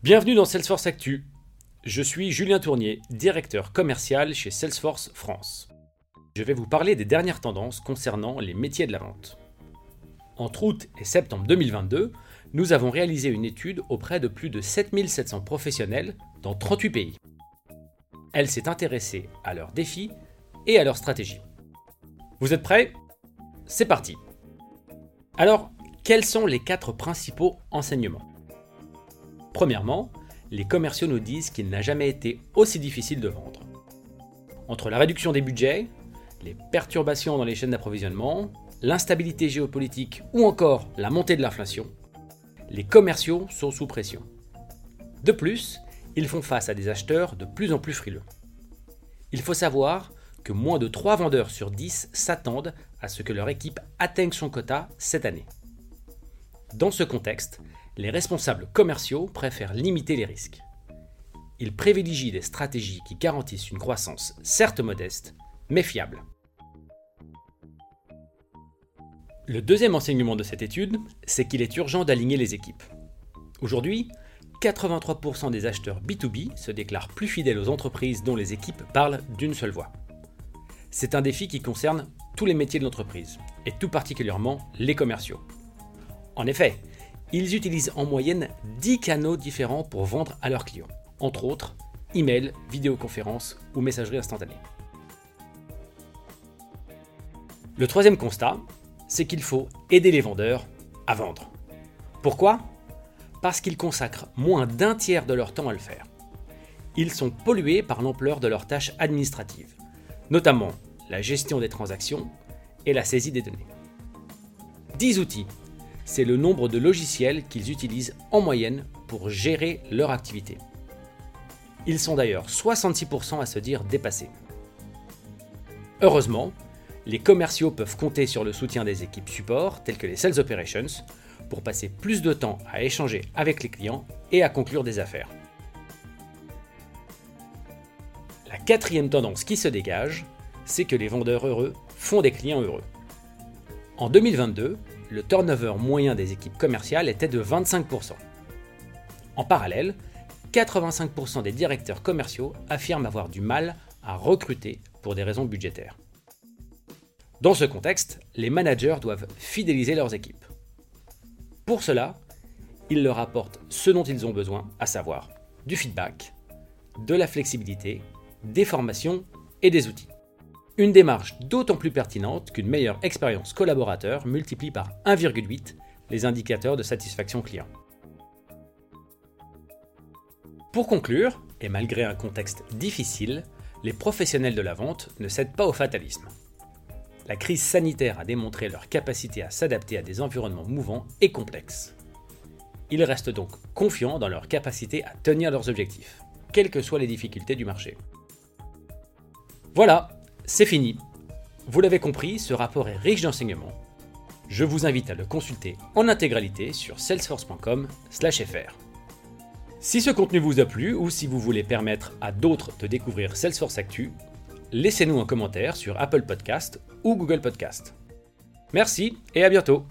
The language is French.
Bienvenue dans Salesforce Actu. Je suis Julien Tournier, directeur commercial chez Salesforce France. Je vais vous parler des dernières tendances concernant les métiers de la vente. Entre août et septembre 2022, nous avons réalisé une étude auprès de plus de 7700 professionnels dans 38 pays. Elle s'est intéressée à leurs défis et à leurs stratégies. Vous êtes prêts? C'est parti Alors, quels sont les quatre principaux enseignements? Premièrement, les commerciaux nous disent qu'il n'a jamais été aussi difficile de vendre. Entre la réduction des budgets, les perturbations dans les chaînes d'approvisionnement, l'instabilité géopolitique ou encore la montée de l'inflation, les commerciaux sont sous pression. De plus, ils font face à des acheteurs de plus en plus frileux. Il faut savoir que moins de 3 vendeurs sur 10 s'attendent à ce que leur équipe atteigne son quota cette année. Dans ce contexte, les responsables commerciaux préfèrent limiter les risques. Ils privilégient des stratégies qui garantissent une croissance certes modeste, mais fiable. Le deuxième enseignement de cette étude, c'est qu'il est urgent d'aligner les équipes. Aujourd'hui, 83% des acheteurs B2B se déclarent plus fidèles aux entreprises dont les équipes parlent d'une seule voix. C'est un défi qui concerne tous les métiers de l'entreprise, et tout particulièrement les commerciaux. En effet, ils utilisent en moyenne 10 canaux différents pour vendre à leurs clients, entre autres email, vidéoconférence ou messagerie instantanée. Le troisième constat, c'est qu'il faut aider les vendeurs à vendre. Pourquoi? Parce qu'ils consacrent moins d'un tiers de leur temps à le faire. Ils sont pollués par l'ampleur de leurs tâches administratives, notamment la gestion des transactions et la saisie des données. 10 outils c'est le nombre de logiciels qu'ils utilisent en moyenne pour gérer leur activité. Ils sont d'ailleurs 66% à se dire dépassés. Heureusement, les commerciaux peuvent compter sur le soutien des équipes support telles que les Sales Operations pour passer plus de temps à échanger avec les clients et à conclure des affaires. La quatrième tendance qui se dégage, c'est que les vendeurs heureux font des clients heureux. En 2022, le turnover moyen des équipes commerciales était de 25%. En parallèle, 85% des directeurs commerciaux affirment avoir du mal à recruter pour des raisons budgétaires. Dans ce contexte, les managers doivent fidéliser leurs équipes. Pour cela, ils leur apportent ce dont ils ont besoin, à savoir du feedback, de la flexibilité, des formations et des outils. Une démarche d'autant plus pertinente qu'une meilleure expérience collaborateur multiplie par 1,8 les indicateurs de satisfaction client. Pour conclure, et malgré un contexte difficile, les professionnels de la vente ne cèdent pas au fatalisme. La crise sanitaire a démontré leur capacité à s'adapter à des environnements mouvants et complexes. Ils restent donc confiants dans leur capacité à tenir leurs objectifs, quelles que soient les difficultés du marché. Voilà, c'est fini. Vous l'avez compris, ce rapport est riche d'enseignements. Je vous invite à le consulter en intégralité sur salesforce.com/fr. Si ce contenu vous a plu ou si vous voulez permettre à d'autres de découvrir Salesforce Actu, laissez-nous un commentaire sur Apple Podcast ou Google Podcast. Merci et à bientôt